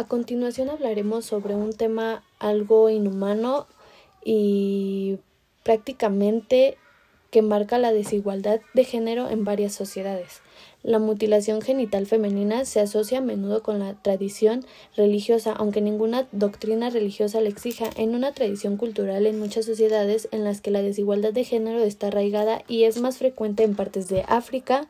a continuación hablaremos sobre un tema algo inhumano y prácticamente que marca la desigualdad de género en varias sociedades. La mutilación genital femenina se asocia a menudo con la tradición religiosa, aunque ninguna doctrina religiosa la exija, en una tradición cultural en muchas sociedades en las que la desigualdad de género está arraigada y es más frecuente en partes de África,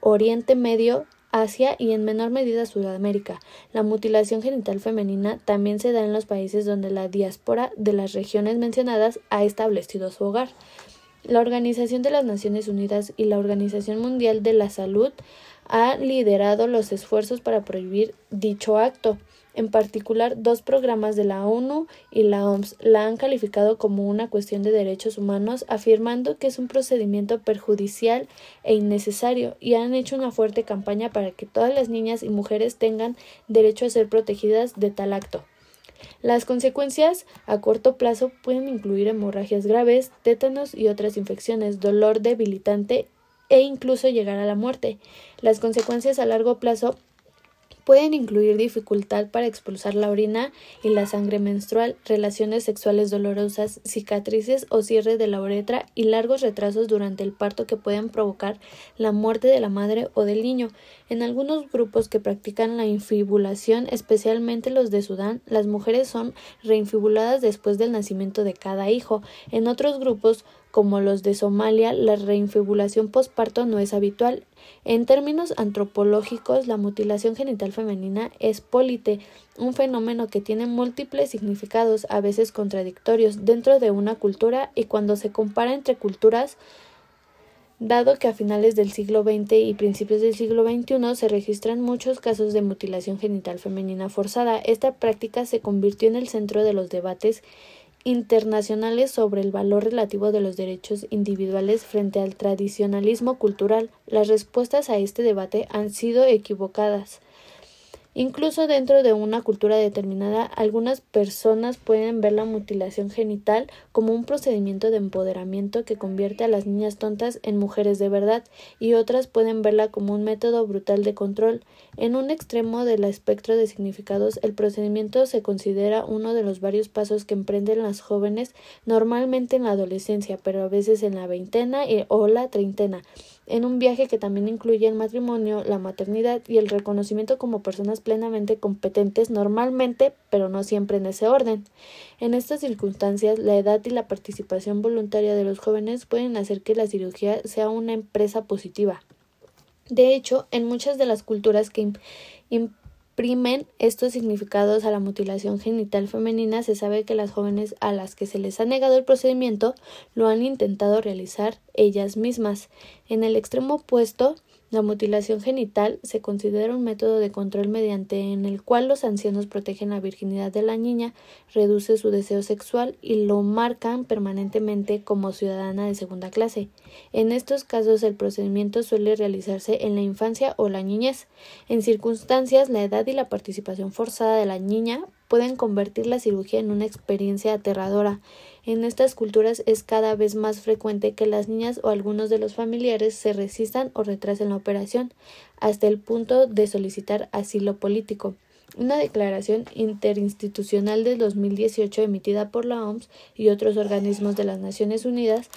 Oriente Medio, Asia y en menor medida Sudamérica. La mutilación genital femenina también se da en los países donde la diáspora de las regiones mencionadas ha establecido su hogar. La Organización de las Naciones Unidas y la Organización Mundial de la Salud han liderado los esfuerzos para prohibir dicho acto. En particular, dos programas de la ONU y la OMS la han calificado como una cuestión de derechos humanos, afirmando que es un procedimiento perjudicial e innecesario, y han hecho una fuerte campaña para que todas las niñas y mujeres tengan derecho a ser protegidas de tal acto. Las consecuencias a corto plazo pueden incluir hemorragias graves, tétanos y otras infecciones, dolor debilitante e incluso llegar a la muerte. Las consecuencias a largo plazo Pueden incluir dificultad para expulsar la orina y la sangre menstrual, relaciones sexuales dolorosas, cicatrices o cierre de la uretra y largos retrasos durante el parto que pueden provocar la muerte de la madre o del niño. En algunos grupos que practican la infibulación, especialmente los de Sudán, las mujeres son reinfibuladas después del nacimiento de cada hijo. En otros grupos como los de Somalia, la reinfibulación postparto no es habitual. En términos antropológicos, la mutilación genital femenina es polite, un fenómeno que tiene múltiples significados, a veces contradictorios, dentro de una cultura y cuando se compara entre culturas, dado que a finales del siglo XX y principios del siglo XXI se registran muchos casos de mutilación genital femenina forzada. Esta práctica se convirtió en el centro de los debates internacionales sobre el valor relativo de los derechos individuales frente al tradicionalismo cultural. Las respuestas a este debate han sido equivocadas. Incluso dentro de una cultura determinada, algunas personas pueden ver la mutilación genital como un procedimiento de empoderamiento que convierte a las niñas tontas en mujeres de verdad, y otras pueden verla como un método brutal de control. En un extremo del espectro de significados, el procedimiento se considera uno de los varios pasos que emprenden las jóvenes, normalmente en la adolescencia, pero a veces en la veintena o la treintena en un viaje que también incluye el matrimonio, la maternidad y el reconocimiento como personas plenamente competentes normalmente, pero no siempre en ese orden. En estas circunstancias, la edad y la participación voluntaria de los jóvenes pueden hacer que la cirugía sea una empresa positiva. De hecho, en muchas de las culturas que estos significados a la mutilación genital femenina, se sabe que las jóvenes a las que se les ha negado el procedimiento lo han intentado realizar ellas mismas. En el extremo opuesto, la mutilación genital se considera un método de control mediante en el cual los ancianos protegen la virginidad de la niña, reduce su deseo sexual y lo marcan permanentemente como ciudadana de segunda clase. En estos casos el procedimiento suele realizarse en la infancia o la niñez. En circunstancias, la edad y la participación forzada de la niña pueden convertir la cirugía en una experiencia aterradora. En estas culturas es cada vez más frecuente que las niñas o algunos de los familiares se resistan o retrasen la operación, hasta el punto de solicitar asilo político. Una declaración interinstitucional del 2018 emitida por la OMS y otros organismos de las Naciones Unidas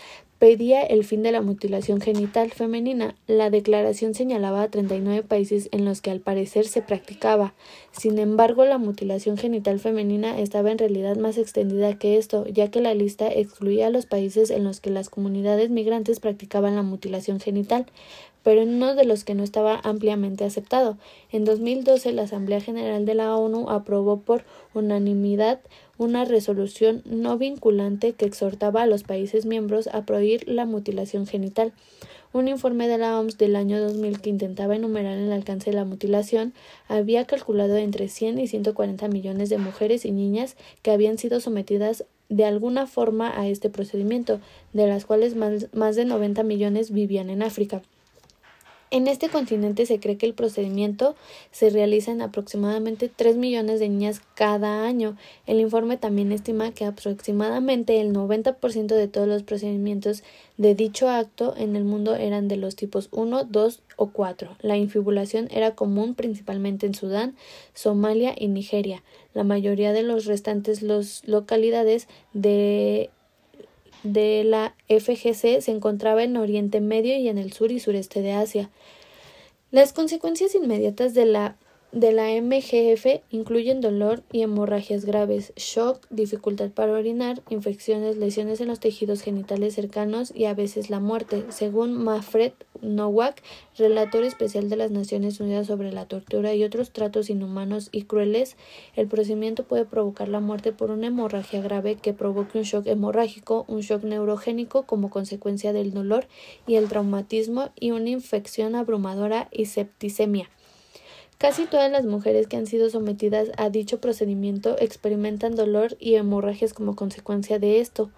pedía el fin de la mutilación genital femenina. La declaración señalaba a 39 países en los que al parecer se practicaba. Sin embargo, la mutilación genital femenina estaba en realidad más extendida que esto, ya que la lista excluía a los países en los que las comunidades migrantes practicaban la mutilación genital, pero en uno de los que no estaba ampliamente aceptado. En 2012, la Asamblea General de la ONU aprobó por unanimidad una resolución no vinculante que exhortaba a los países miembros a prohibir la mutilación genital. Un informe de la OMS del año 2000 que intentaba enumerar el alcance de la mutilación había calculado entre 100 y 140 millones de mujeres y niñas que habían sido sometidas de alguna forma a este procedimiento, de las cuales más, más de 90 millones vivían en África. En este continente se cree que el procedimiento se realiza en aproximadamente 3 millones de niñas cada año. El informe también estima que aproximadamente el 90% de todos los procedimientos de dicho acto en el mundo eran de los tipos 1, 2 o 4. La infibulación era común principalmente en Sudán, Somalia y Nigeria. La mayoría de los restantes los localidades de de la FGC se encontraba en Oriente Medio y en el sur y sureste de Asia. Las consecuencias inmediatas de la de la MGF incluyen dolor y hemorragias graves, shock, dificultad para orinar, infecciones, lesiones en los tejidos genitales cercanos y a veces la muerte, según Mafred Nowak, relator especial de las Naciones Unidas sobre la tortura y otros tratos inhumanos y crueles. El procedimiento puede provocar la muerte por una hemorragia grave que provoque un shock hemorrágico, un shock neurogénico como consecuencia del dolor y el traumatismo y una infección abrumadora y septicemia. Casi todas las mujeres que han sido sometidas a dicho procedimiento experimentan dolor y hemorragias como consecuencia de esto.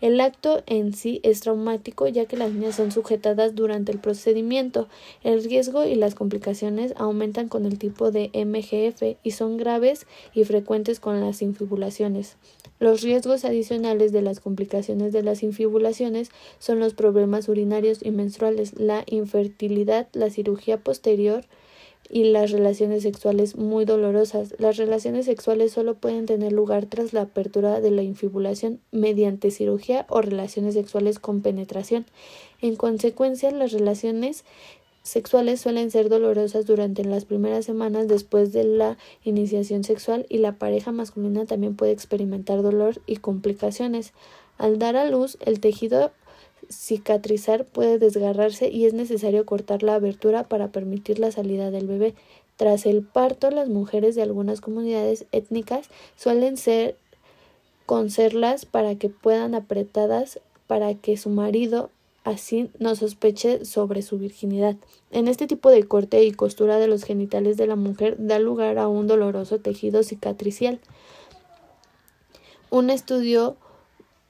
El acto en sí es traumático ya que las niñas son sujetadas durante el procedimiento. El riesgo y las complicaciones aumentan con el tipo de MGF y son graves y frecuentes con las infibulaciones. Los riesgos adicionales de las complicaciones de las infibulaciones son los problemas urinarios y menstruales, la infertilidad, la cirugía posterior, y las relaciones sexuales muy dolorosas. Las relaciones sexuales solo pueden tener lugar tras la apertura de la infibulación mediante cirugía o relaciones sexuales con penetración. En consecuencia, las relaciones sexuales suelen ser dolorosas durante las primeras semanas después de la iniciación sexual y la pareja masculina también puede experimentar dolor y complicaciones. Al dar a luz, el tejido cicatrizar puede desgarrarse y es necesario cortar la abertura para permitir la salida del bebé. Tras el parto, las mujeres de algunas comunidades étnicas suelen ser conserlas para que puedan apretadas para que su marido así no sospeche sobre su virginidad. En este tipo de corte y costura de los genitales de la mujer da lugar a un doloroso tejido cicatricial. Un estudio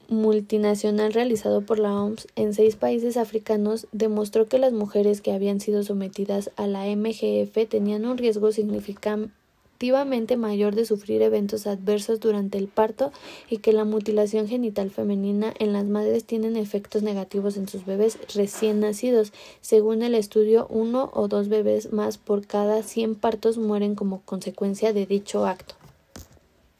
multinacional realizado por la OMS en seis países africanos demostró que las mujeres que habían sido sometidas a la MGF tenían un riesgo significativamente mayor de sufrir eventos adversos durante el parto y que la mutilación genital femenina en las madres tienen efectos negativos en sus bebés recién nacidos. Según el estudio, uno o dos bebés más por cada 100 partos mueren como consecuencia de dicho acto.